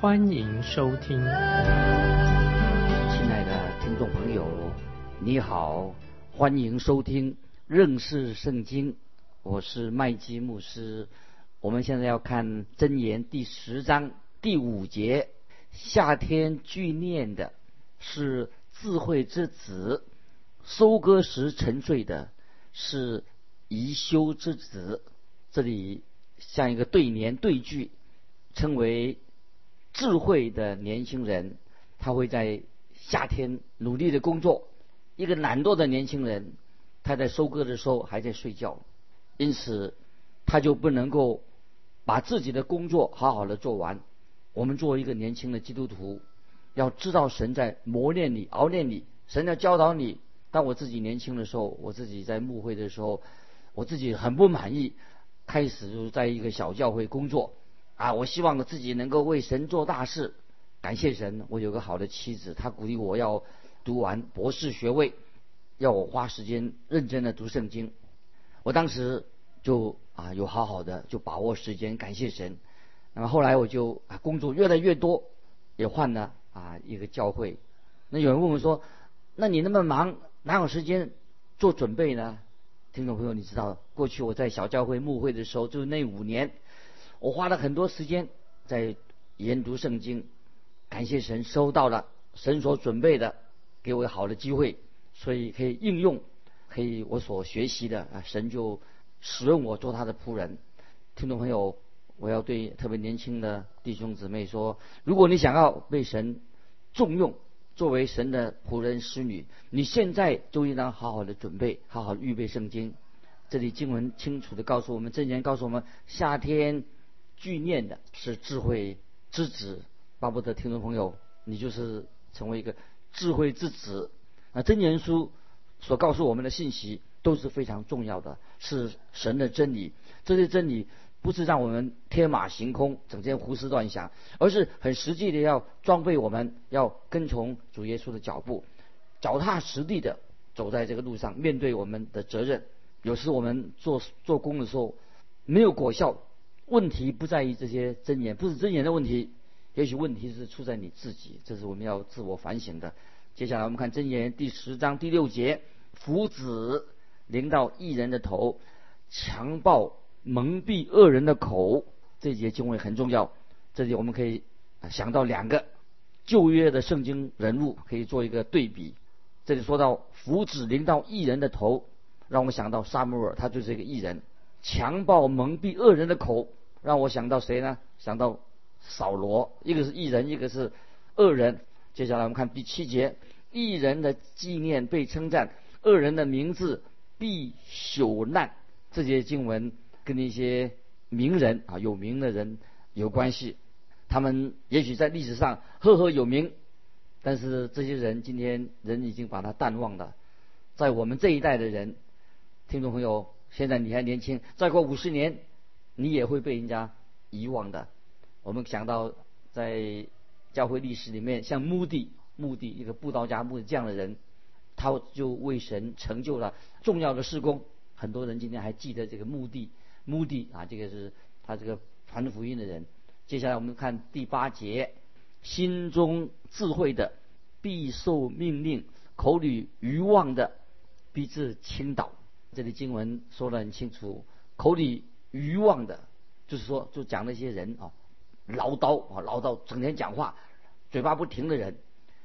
欢迎收听。亲爱的听众朋友，你好，欢迎收听认识圣经，我是麦基牧师。我们现在要看箴言第十章第五节，夏天聚念的是智慧之子，收割时沉睡的是宜修之子。这里像一个对联对句，称为智慧的年轻人，他会在夏天努力的工作；一个懒惰的年轻人，他在收割的时候还在睡觉，因此他就不能够。把自己的工作好好的做完。我们作为一个年轻的基督徒，要知道神在磨练你、熬练你，神要教导你。当我自己年轻的时候，我自己在牧会的时候，我自己很不满意。开始就是在一个小教会工作，啊，我希望我自己能够为神做大事。感谢神，我有个好的妻子，她鼓励我要读完博士学位，要我花时间认真的读圣经。我当时就。啊，有好好的就把握时间，感谢神。那么后来我就啊工作越来越多，也换了啊一个教会。那有人问我说：“那你那么忙，哪有时间做准备呢？”听众朋友，你知道过去我在小教会牧会的时候，就那五年，我花了很多时间在研读圣经。感谢神，收到了神所准备的，给我好的机会，所以可以应用，可以我所学习的啊，神就。使用我做他的仆人，听众朋友，我要对特别年轻的弟兄姊妹说：如果你想要被神重用，作为神的仆人使女，你现在就应当好好的准备，好好预备圣经。这里经文清楚的告诉我们，箴言告诉我们，夏天聚念的是智慧之子。巴不得听众朋友，你就是成为一个智慧之子。那真言书所告诉我们的信息。都是非常重要的，是神的真理。这些真理不是让我们天马行空、整天胡思乱想，而是很实际的要装备我们，要跟从主耶稣的脚步，脚踏实地的走在这个路上，面对我们的责任。有时我们做做工的时候没有果效，问题不在于这些真言，不是真言的问题，也许问题是出在你自己，这是我们要自我反省的。接下来我们看真言第十章第六节：福子。临到一人的头，强暴蒙蔽恶人的口，这节经文很重要。这里我们可以想到两个旧约的圣经人物，可以做一个对比。这里说到福子临到一人的头，让我们想到撒母耳，他就是一个异人。强暴蒙蔽恶人的口，让我想到谁呢？想到扫罗，一个是异人，一个是恶人。接下来我们看第七节，异人的纪念被称赞，恶人的名字。必朽烂，这些经文跟那些名人啊有名的人有关系。他们也许在历史上赫赫有名，但是这些人今天人已经把他淡忘了。在我们这一代的人，听众朋友，现在你还年轻，再过五十年，你也会被人家遗忘的。我们想到在教会历史里面，像穆迪、穆迪一个布道家、穆迪这样的人。他就为神成就了重要的事工，很多人今天还记得这个墓地，墓地啊，这个是他这个传福音的人。接下来我们看第八节，心中智慧的必受命令，口里愚妄的必致倾倒。这里经文说得很清楚，口里愚妄的，就是说就讲那些人啊，唠叨啊唠叨，整天讲话，嘴巴不停的人，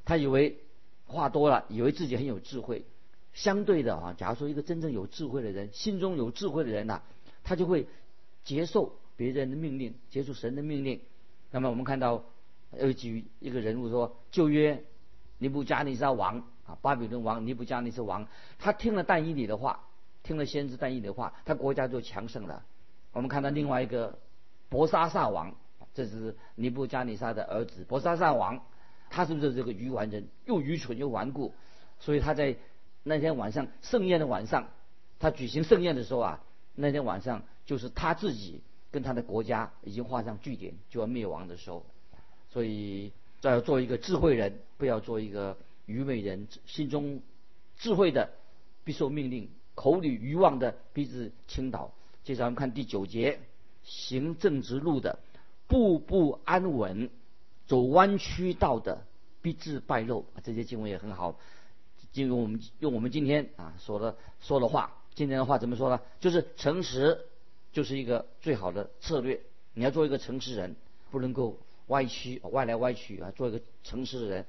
他以为。话多了，以为自己很有智慧。相对的啊，假如说一个真正有智慧的人，心中有智慧的人呐，他就会接受别人的命令，接受神的命令。那么我们看到有举一个人物说，旧约尼布加尼撒王啊，巴比伦王尼布加尼撒王，他听了但以理的话，听了先知但以理的话，他国家就强盛了。我们看到另外一个伯沙撒王，这是尼布加尼撒的儿子，伯沙撒王。他是不是这个愚顽人，又愚蠢又顽固？所以他在那天晚上盛宴的晚上，他举行盛宴的时候啊，那天晚上就是他自己跟他的国家已经画上句点，就要灭亡的时候。所以要做一个智慧人，不要做一个愚昧人。心中智慧的必受命令，口里愚妄的必致倾倒。接着我们看第九节，行正直路的，步步安稳；走弯曲道的，必致败露。这些经文也很好。就用我们用我们今天啊说的说的话，今天的话怎么说呢？就是诚实，就是一个最好的策略。你要做一个诚实人，不能够歪曲、歪来歪去啊，做一个诚实的人。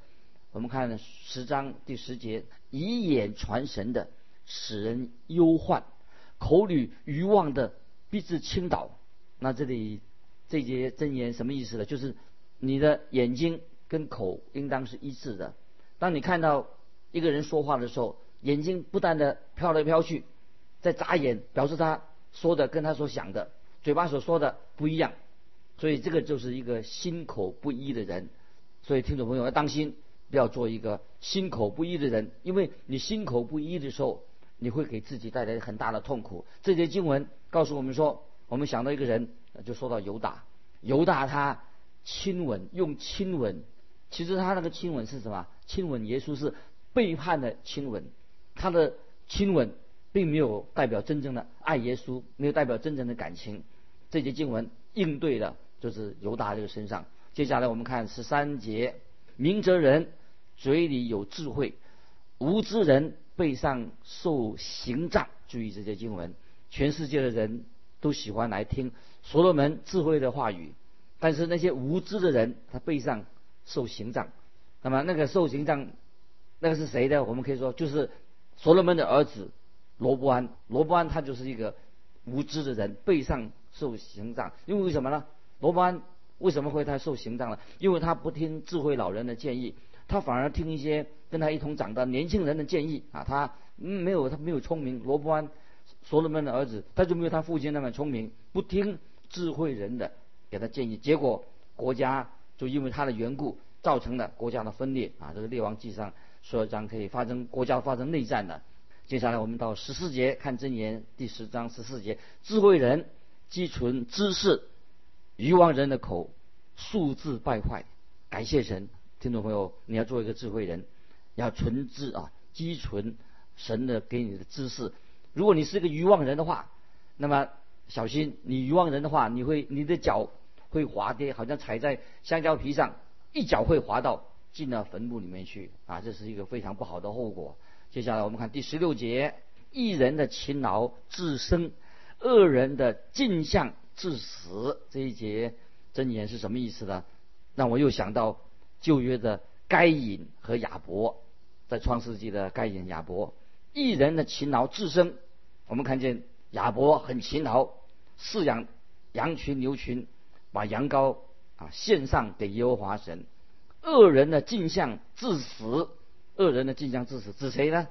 我们看十章第十节，以眼传神的，使人忧患；口里愚妄的，必致倾倒。那这里这节真言什么意思呢？就是你的眼睛跟口应当是一致的。当你看到。一个人说话的时候，眼睛不断的飘来飘去，在眨眼，表示他说的跟他所想的，嘴巴所说的不一样，所以这个就是一个心口不一的人。所以听众朋友要当心，不要做一个心口不一的人，因为你心口不一的时候，你会给自己带来很大的痛苦。这节经文告诉我们说，我们想到一个人，就说到犹大，犹大他亲吻，用亲吻，其实他那个亲吻是什么？亲吻耶稣是。背叛的亲吻，他的亲吻并没有代表真正的爱耶稣，没有代表真正的感情。这节经文应对的就是犹大这个身上。接下来我们看十三节：明哲人嘴里有智慧，无知人背上受刑杖。注意这些经文，全世界的人都喜欢来听所罗门智慧的话语，但是那些无知的人，他背上受刑杖。那么那个受刑杖。那个是谁的？我们可以说就是所罗门的儿子罗伯安。罗伯安他就是一个无知的人，背上受刑杖。因为为什么呢？罗伯安为什么会他受刑杖呢？因为他不听智慧老人的建议，他反而听一些跟他一同长大年轻人的建议啊。他没有他没有聪明。罗伯安所罗门的儿子，他就没有他父亲那么聪明，不听智慧人的给他建议，结果国家就因为他的缘故造成了国家的分裂啊。这个列王纪上。说章可以发生国家发生内战的。接下来我们到十四节看真言第十章十四节：智慧人积存知识，愚妄人的口数字败坏。感谢神，听众朋友，你要做一个智慧人，要存知啊，积存神的给你的知识。如果你是一个愚妄人的话，那么小心，你愚妄人的话，你会你的脚会滑跌，好像踩在香蕉皮上，一脚会滑到。进了坟墓里面去啊，这是一个非常不好的后果。接下来我们看第十六节：一人的勤劳致生，恶人的尽相致死。这一节真言是什么意思呢？让我又想到旧约的该隐和亚伯，在创世纪的该隐亚伯。一人的勤劳致生，我们看见亚伯很勤劳，饲养羊群牛群，把羊羔啊献上给耶和华神。恶人的镜像致死，恶人的镜像致死指谁呢？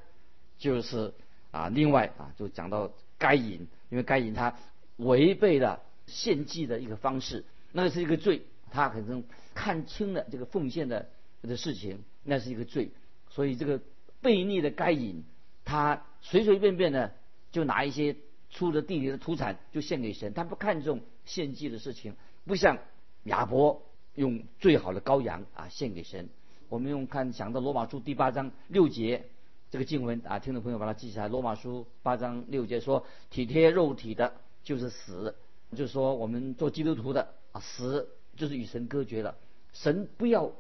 就是啊，另外啊，就讲到该隐，因为该隐他违背了献祭的一个方式，那是一个罪。他可能看清了这个奉献的的事情，那是一个罪。所以这个悖逆的该隐，他随随便便的就拿一些出了地里的土产就献给神，他不看重献祭的事情，不像亚伯。用最好的羔羊啊献给神。我们用看想到罗马书第八章六节这个经文啊，听众朋友把它记下来。罗马书八章六节说：“体贴肉体的，就是死。”就是说我们做基督徒的啊，死就是与神隔绝了。神不要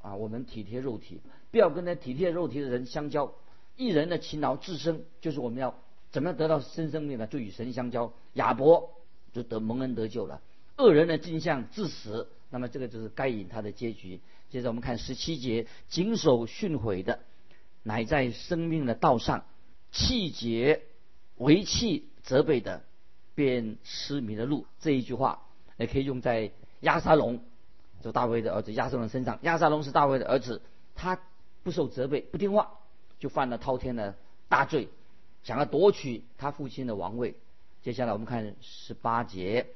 啊，我们体贴肉体，不要跟那体贴肉体的人相交。一人的勤劳自生，就是我们要怎么样得到新生命呢？就与神相交。亚伯就得蒙恩得救了。恶人的镜像致死。那么这个就是该隐他的结局。接着我们看十七节，谨守训诲的，乃在生命的道上；气节为气责备的，便失迷的路。这一句话也可以用在亚沙龙，就大卫的儿子亚沙龙身上。亚瑟龙是大卫的儿子，他不受责备，不听话，就犯了滔天的大罪，想要夺取他父亲的王位。接下来我们看十八节，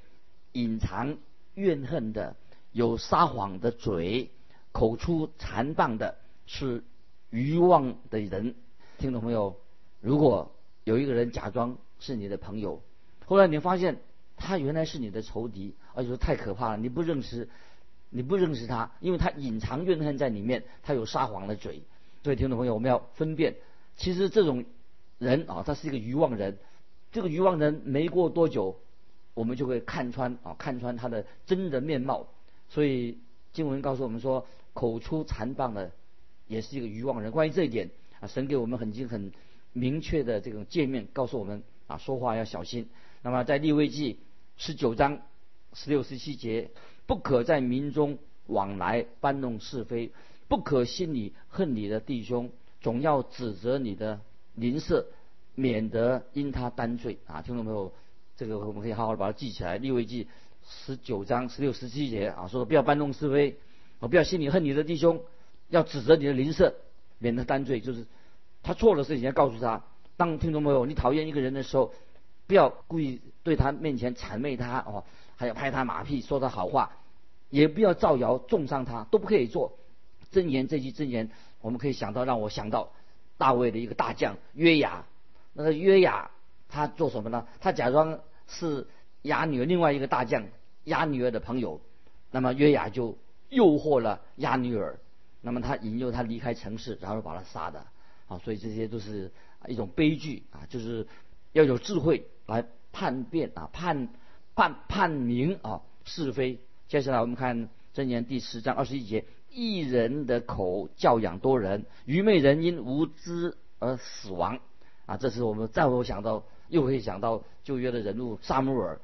隐藏怨恨的。有撒谎的嘴，口出残谤的是愚妄的人。听众朋友，如果有一个人假装是你的朋友，后来你发现他原来是你的仇敌，而且说太可怕了，你不认识，你不认识他，因为他隐藏怨恨在里面，他有撒谎的嘴。所以听众朋友，我们要分辨，其实这种人啊，他是一个愚妄人。这个愚妄人没过多久，我们就会看穿啊，看穿他的真的面貌。所以经文告诉我们说，口出残谤的也是一个愚妄人。关于这一点啊，神给我们很经很明确的这种界面，告诉我们啊，说话要小心。那么在利未记十九章十六十七节，不可在民中往来搬弄是非，不可心里恨你的弟兄，总要指责你的邻舍。免得因他担罪啊，听众朋友，这个我们可以好好的把它记起来。利未记十九章十六十七节啊，说不要搬弄是非，我不要心里恨你的弟兄，要指责你的邻舍，免得担罪。就是他错了事情要告诉他。当听众朋友你讨厌一个人的时候，不要故意对他面前谄媚他哦，还要拍他马屁说他好话，也不要造谣重伤他，都不可以做。真言这句真言，我们可以想到让我想到大卫的一个大将约雅。那个约雅他做什么呢？他假装是雅女儿另外一个大将雅女儿的朋友，那么约雅就诱惑了雅女儿，那么他引诱他离开城市，然后把他杀的啊，所以这些都是一种悲剧啊，就是要有智慧来判辨啊，判判判明啊是非。接下来我们看箴言第十章二十一节：一人的口教养多人，愚昧人因无知而死亡。啊，这是我们再会想到，又会想到旧约的人物萨姆尔，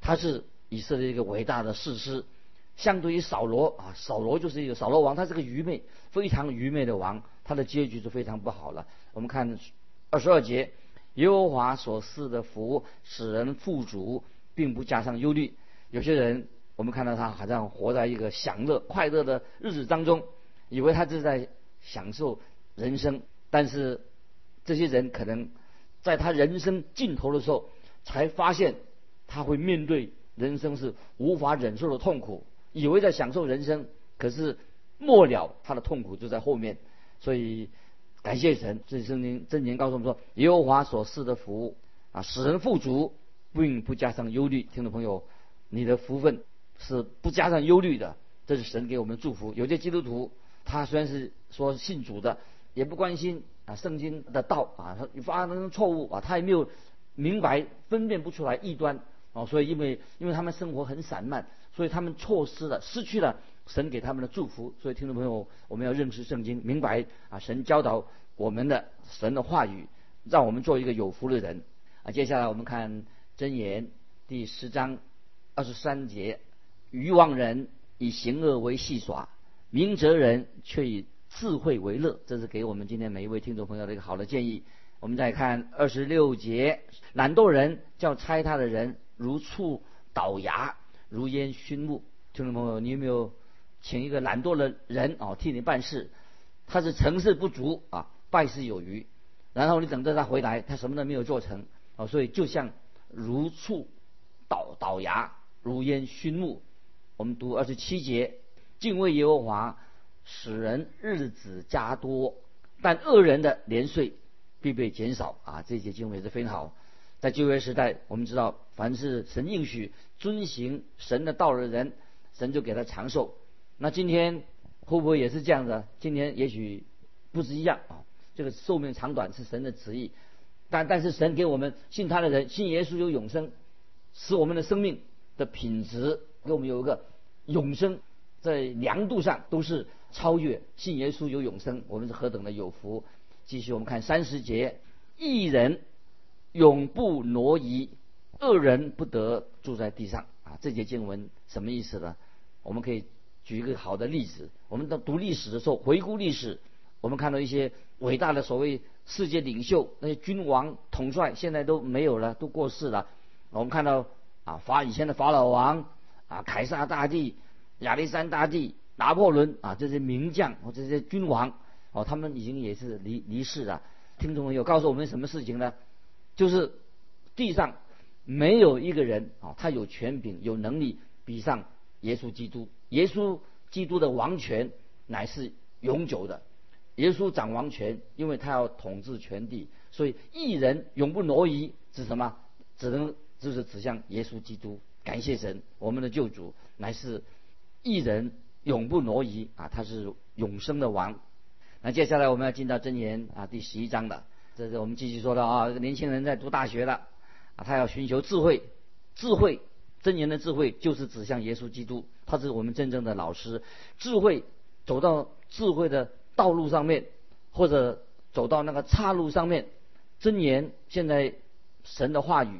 他是以色列一个伟大的士师，相对于扫罗啊，扫罗就是一个扫罗王，他是个愚昧、非常愚昧的王，他的结局是非常不好了。我们看二十二节，耶和华所赐的福使人富足，并不加上忧虑。有些人，我们看到他好像活在一个享乐、快乐的日子当中，以为他是在享受人生，但是。这些人可能在他人生尽头的时候，才发现他会面对人生是无法忍受的痛苦，以为在享受人生，可是末了他的痛苦就在后面。所以感谢神，这圣经真言告诉我们说，耶和华所赐的福啊，使人富足，并不加上忧虑。听众朋友，你的福分是不加上忧虑的，这是神给我们祝福。有些基督徒他虽然是说信主的，也不关心。啊，圣经的道啊，他发生错误啊，他也没有明白分辨不出来异端哦，所以因为因为他们生活很散漫，所以他们错失了失去了神给他们的祝福。所以听众朋友，我们要认识圣经，明白啊，神教导我们的神的话语，让我们做一个有福的人啊。接下来我们看箴言第十章二十三节：愚妄人以行恶为戏耍，明哲人却以。智慧为乐，这是给我们今天每一位听众朋友的一个好的建议。我们再看二十六节，懒惰人叫猜他的人如醋倒牙，如烟熏木。听众朋友，你有没有请一个懒惰的人哦替你办事？他是成事不足啊，败事有余。然后你等着他回来，他什么都没有做成哦，所以就像如醋倒倒牙，如烟熏目。我们读二十七节，敬畏耶和华。使人日子加多，但恶人的年岁必被减少啊！这些经文是非常好。在旧约时代，我们知道，凡是神应许遵行神的道的人，神就给他长寿。那今天会不会也是这样的？今天也许不是一样啊。这个寿命长短是神的旨意，但但是神给我们信他的人，信耶稣有永生，使我们的生命的品质给我们有一个永生，在量度上都是。超越信耶稣有永生，我们是何等的有福！继续我们看三十节，一人永不挪移，恶人不得住在地上啊！这节经文什么意思呢？我们可以举一个好的例子。我们在读历史的时候，回顾历史，我们看到一些伟大的所谓世界领袖，那些君王统帅，现在都没有了，都过世了。我们看到啊，法以前的法老王啊，凯撒大帝、亚历山大帝。拿破仑啊，这些名将或这些君王哦，他们已经也是离离世了。听众朋友告诉我们什么事情呢？就是地上没有一个人啊，他有权柄、有能力比上耶稣基督。耶稣基督的王权乃是永久的。耶稣掌王权，因为他要统治全地，所以一人永不挪移，指什么？只能就是指向耶稣基督。感谢神，我们的救主乃是一人永不挪移啊，他是永生的王。那接下来我们要进到箴言啊第十一章的。这是我们继续说的啊，这个年轻人在读大学了啊，他要寻求智慧，智慧箴言的智慧就是指向耶稣基督，他是我们真正的老师。智慧走到智慧的道路上面，或者走到那个岔路上面，箴言现在神的话语。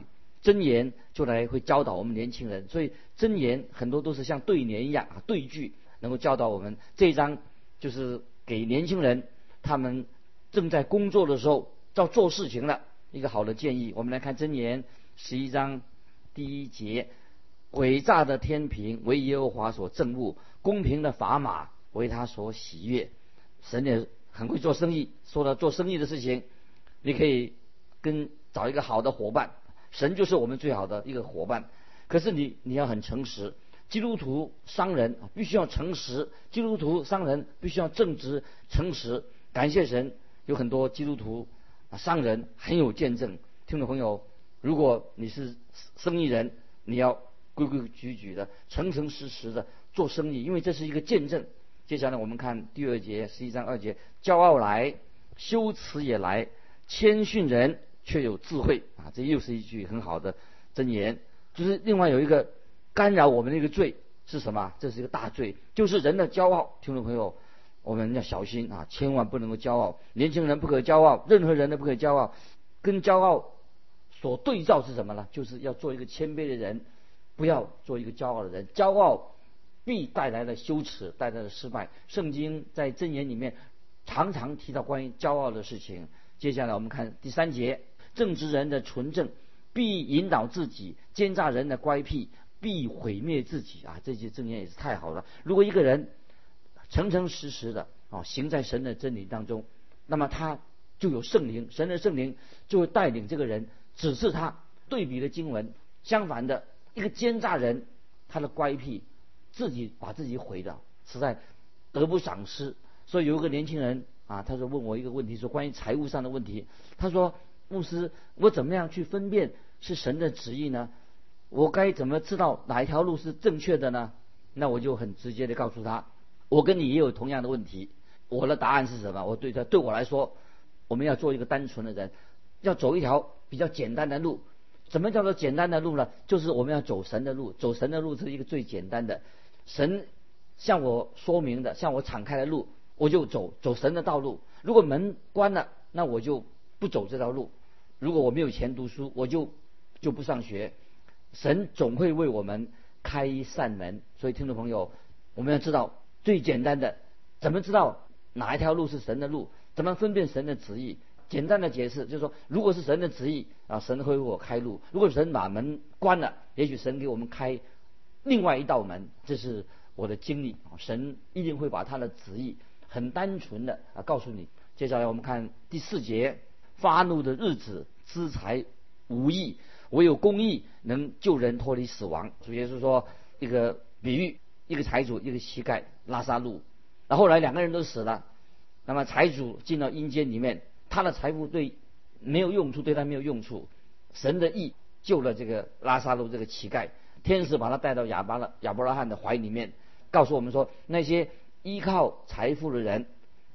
真言就来会教导我们年轻人，所以真言很多都是像对联一样啊，对句能够教导我们。这一章就是给年轻人，他们正在工作的时候要做事情了一个好的建议。我们来看真言十一章第一节：诡诈的天平为耶和华所憎恶，公平的砝码为他所喜悦。神也很会做生意，说到做生意的事情，你可以跟找一个好的伙伴。神就是我们最好的一个伙伴，可是你你要很诚实。基督徒商人必须要诚实，基督徒商人必须要正直诚实。感谢神，有很多基督徒商人很有见证。听众朋友，如果你是生意人，你要规规矩矩的、诚诚实实的做生意，因为这是一个见证。接下来我们看第二节，十一章二节：骄傲来，羞耻也来，谦逊人。却有智慧啊！这又是一句很好的箴言。就是另外有一个干扰我们的一个罪是什么？这是一个大罪，就是人的骄傲。听众朋友，我们要小心啊，千万不能够骄傲。年轻人不可骄傲，任何人都不可骄傲。跟骄傲所对照是什么呢？就是要做一个谦卑的人，不要做一个骄傲的人。骄傲必带来的羞耻，带来的失败。圣经在箴言里面常常提到关于骄傲的事情。接下来我们看第三节。正直人的纯正必引导自己，奸诈人的乖僻必毁灭自己啊！这些正言也是太好了。如果一个人诚诚实实的啊行在神的真理当中，那么他就有圣灵，神的圣灵就会带领这个人指示他。对比的经文，相反的一个奸诈人，他的乖僻自己把自己毁掉，实在得不偿失。所以有一个年轻人啊，他说问我一个问题，说关于财务上的问题，他说。牧师，我怎么样去分辨是神的旨意呢？我该怎么知道哪一条路是正确的呢？那我就很直接的告诉他，我跟你也有同样的问题。我的答案是什么？我对他，对我来说，我们要做一个单纯的人，要走一条比较简单的路。什么叫做简单的路呢？就是我们要走神的路，走神的路是一个最简单的。神向我说明的，向我敞开的路，我就走走神的道路。如果门关了，那我就不走这条路。如果我没有钱读书，我就就不上学。神总会为我们开一扇门，所以听众朋友，我们要知道最简单的，怎么知道哪一条路是神的路？怎么分辨神的旨意？简单的解释就是说，如果是神的旨意啊，神会为我开路；如果神把门关了，也许神给我们开另外一道门。这是我的经历，神一定会把他的旨意很单纯的啊告诉你。接下来我们看第四节。发怒的日子，资财无益，唯有公义能救人脱离死亡。主耶稣说一个比喻，一个财主，一个乞丐，拉萨路。那后来两个人都死了，那么财主进到阴间里面，他的财富对没有用处，对他没有用处。神的义救了这个拉萨路这个乞丐，天使把他带到亚巴拉亚伯拉罕的怀里面，告诉我们说，那些依靠财富的人，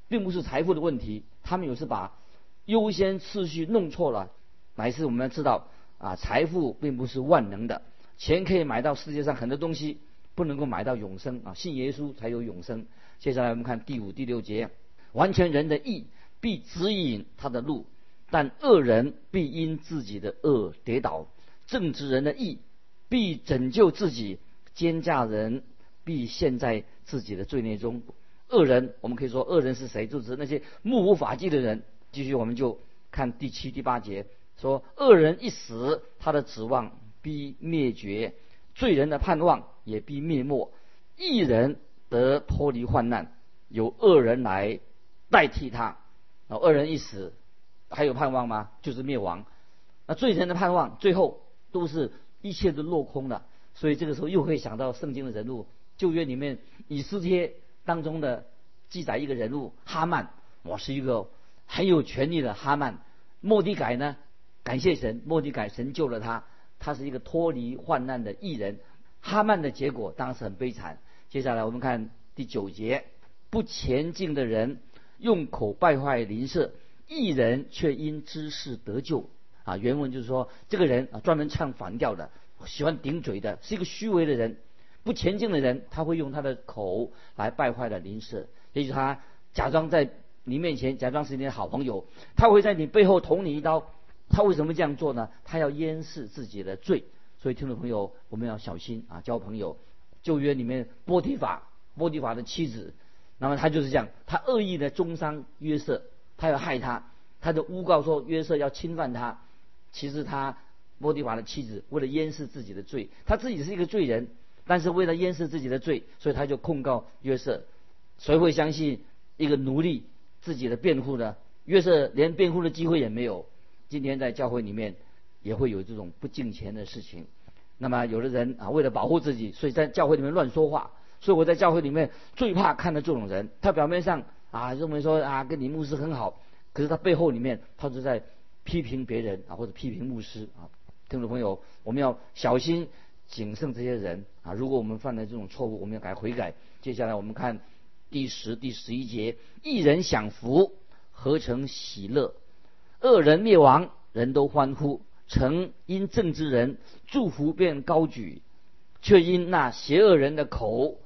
并不是财富的问题，他们有时把。优先次序弄错了，乃是我们要知道啊，财富并不是万能的，钱可以买到世界上很多东西，不能够买到永生啊，信耶稣才有永生。接下来我们看第五、第六节，完全人的义必指引他的路，但恶人必因自己的恶跌倒；正直人的义必拯救自己，奸诈人必陷在自己的罪孽中。恶人，我们可以说恶人是谁？就是那些目无法纪的人。继续，我们就看第七、第八节，说恶人一死，他的指望必灭绝；罪人的盼望也必灭没。一人得脱离患难，由恶人来代替他。那恶人一死，还有盼望吗？就是灭亡。那罪人的盼望，最后都是一切都落空了。所以这个时候又会想到圣经的人物，旧约里面以斯帖当中的记载一个人物哈曼，我是一个很有权力的哈曼。莫迪改呢，感谢神，莫迪改神救了他，他是一个脱离患难的艺人。哈曼的结果当时很悲惨。接下来我们看第九节，不前进的人用口败坏邻舍，艺人却因知识得救。啊，原文就是说，这个人啊专门唱反调的，喜欢顶嘴的，是一个虚伪的人。不前进的人，他会用他的口来败坏了邻舍。也许他假装在你面前假装是你的好朋友，他会在你背后捅你一刀。他为什么这样做呢？他要掩饰自己的罪。所以听众朋友，我们要小心啊！交朋友，旧约里面波提法，波提法的妻子，那么他就是这样，他恶意的中伤约瑟，他要害他，他就诬告说约瑟要侵犯他。其实他波提法的妻子为了掩饰自己的罪，他自己是一个罪人。但是为了掩饰自己的罪，所以他就控告约瑟。谁会相信一个奴隶自己的辩护呢？约瑟连辩护的机会也没有。今天在教会里面也会有这种不敬虔的事情。那么有的人啊，为了保护自己，所以在教会里面乱说话。所以我在教会里面最怕看到这种人。他表面上啊认为说啊跟你牧师很好，可是他背后里面他就在批评别人啊或者批评牧师啊。听众朋友，我们要小心。谨慎这些人啊！如果我们犯了这种错误，我们要改悔改。接下来我们看第十、第十一节：一人享福，何成喜乐；恶人灭亡，人都欢呼。曾因正之人祝福便高举，却因那邪恶人的口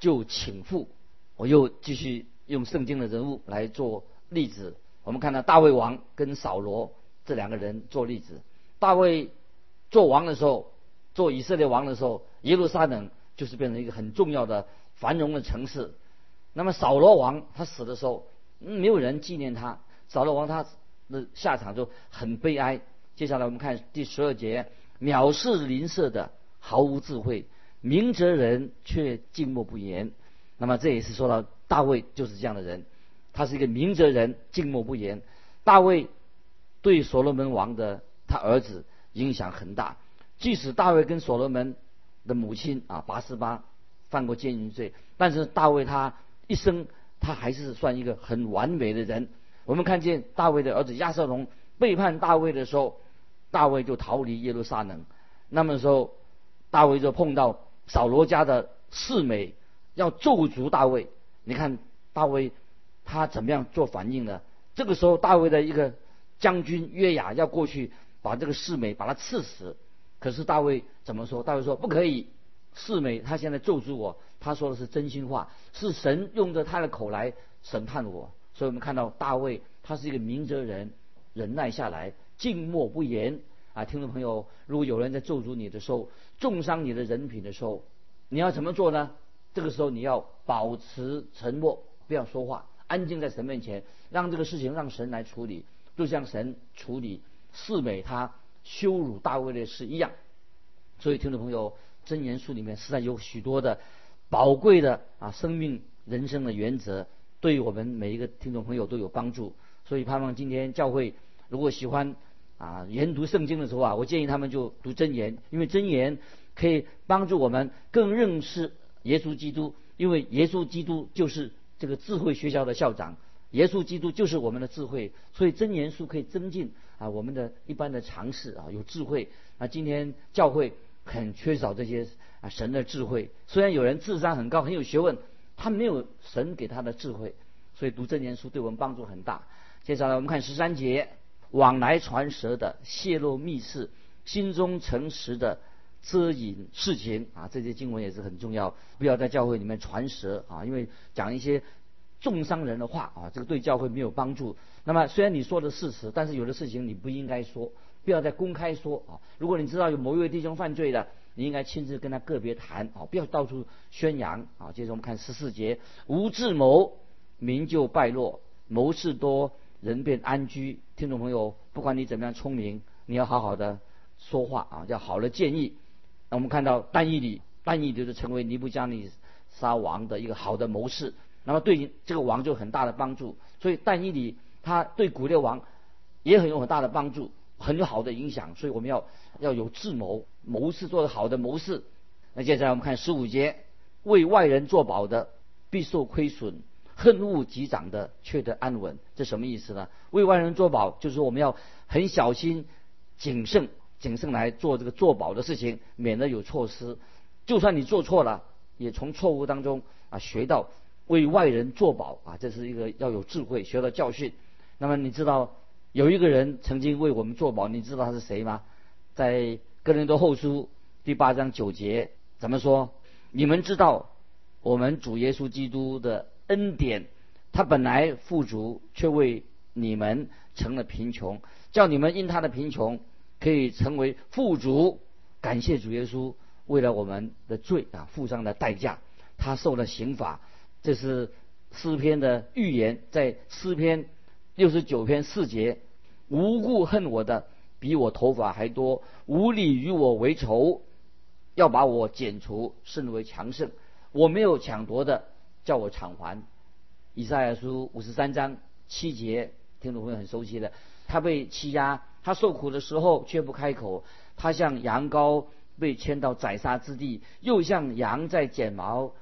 就倾覆。我又继续用圣经的人物来做例子。我们看到大卫王跟扫罗这两个人做例子。大卫做王的时候。做以色列王的时候，耶路撒冷就是变成一个很重要的繁荣的城市。那么扫罗王他死的时候，没有人纪念他。扫罗王他的下场就很悲哀。接下来我们看第十二节：藐视邻舍的毫无智慧，明哲人却静默不言。那么这也是说到大卫就是这样的人，他是一个明哲人，静默不言。大卫对所罗门王的他儿子影响很大。即使大卫跟所罗门的母亲啊拔示巴犯过奸淫罪，但是大卫他一生他还是算一个很完美的人。我们看见大卫的儿子亚瑟龙背叛大卫的时候，大卫就逃离耶路撒冷。那么时候，大卫就碰到扫罗家的四美要咒诅大卫。你看大卫他怎么样做反应呢？这个时候，大卫的一个将军约雅要过去把这个侍美把他刺死。可是大卫怎么说？大卫说不可以。世美他现在咒诅我，他说的是真心话，是神用着他的口来审判我。所以我们看到大卫他是一个明哲人，忍耐下来，静默不言。啊，听众朋友，如果有人在咒诅你的时候，重伤你的人品的时候，你要怎么做呢？这个时候你要保持沉默，不要说话，安静在神面前，让这个事情让神来处理，就像神处理四美他。羞辱大卫的事一样，所以听众朋友，真言书里面实在有许多的宝贵的啊生命人生的原则，对于我们每一个听众朋友都有帮助。所以盼望今天教会如果喜欢啊研读圣经的时候啊，我建议他们就读真言，因为真言可以帮助我们更认识耶稣基督，因为耶稣基督就是这个智慧学校的校长。耶稣基督就是我们的智慧，所以真言书可以增进啊我们的一般的常识啊有智慧啊今天教会很缺少这些啊神的智慧，虽然有人智商很高很有学问，他没有神给他的智慧，所以读真言书对我们帮助很大。接下来我们看十三节，往来传舌的泄露密事，心中诚实的遮隐事情啊这些经文也是很重要，不要在教会里面传舌啊，因为讲一些。重伤人的话啊，这个对教会没有帮助。那么虽然你说的事实，但是有的事情你不应该说，不要再公开说啊。如果你知道有某一位弟兄犯罪的，你应该亲自跟他个别谈啊，不要到处宣扬啊。接着我们看十四节，无智谋，民就败落；谋事多，人便安居。听众朋友，不管你怎么样聪明，你要好好的说话啊，要好的建议。那我们看到但以理，但以理就是成为尼布加尼撒王的一个好的谋士。那么对这个王就很大的帮助，所以但以理他对古列王也很有很大的帮助，很好的影响。所以我们要要有智谋，谋士做的好的谋士。那接下来我们看十五节，为外人作保的必受亏损，恨恶及长的，却得安稳。这什么意思呢？为外人作保，就是我们要很小心、谨慎、谨慎来做这个做保的事情，免得有错失。就算你做错了，也从错误当中啊学到为外人做保啊，这是一个要有智慧，学到教训。那么你知道有一个人曾经为我们做保，你知道他是谁吗？在哥林多后书第八章九节怎么说？你们知道我们主耶稣基督的恩典，他本来富足，却为你们成了贫穷，叫你们因他的贫穷可以成为富足。感谢主耶稣。为了我们的罪啊，付上了代价，他受了刑罚。这是诗篇的预言，在诗篇六十九篇四节：无故恨我的比我头发还多，无理与我为仇，要把我剪除，甚为强盛。我没有抢夺的，叫我偿还。以赛亚书五十三章七节，听众朋友很熟悉的。他被欺压，他受苦的时候却不开口，他像羊羔。被牵到宰杀之地，又像羊在剪毛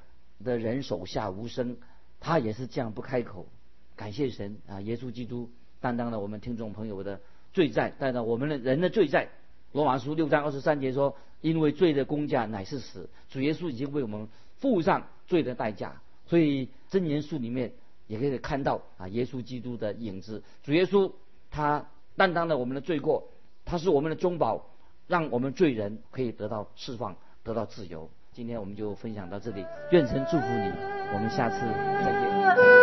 的人手下无声，他也是这样不开口。感谢神啊，耶稣基督担当了我们听众朋友的罪债，担当我们的人的罪债。罗马书六章二十三节说：“因为罪的工价乃是死，主耶稣已经为我们付上罪的代价。”所以真言书里面也可以看到啊，耶稣基督的影子。主耶稣他担当了我们的罪过，他是我们的中保。让我们罪人可以得到释放，得到自由。今天我们就分享到这里，愿神祝福你，我们下次再见。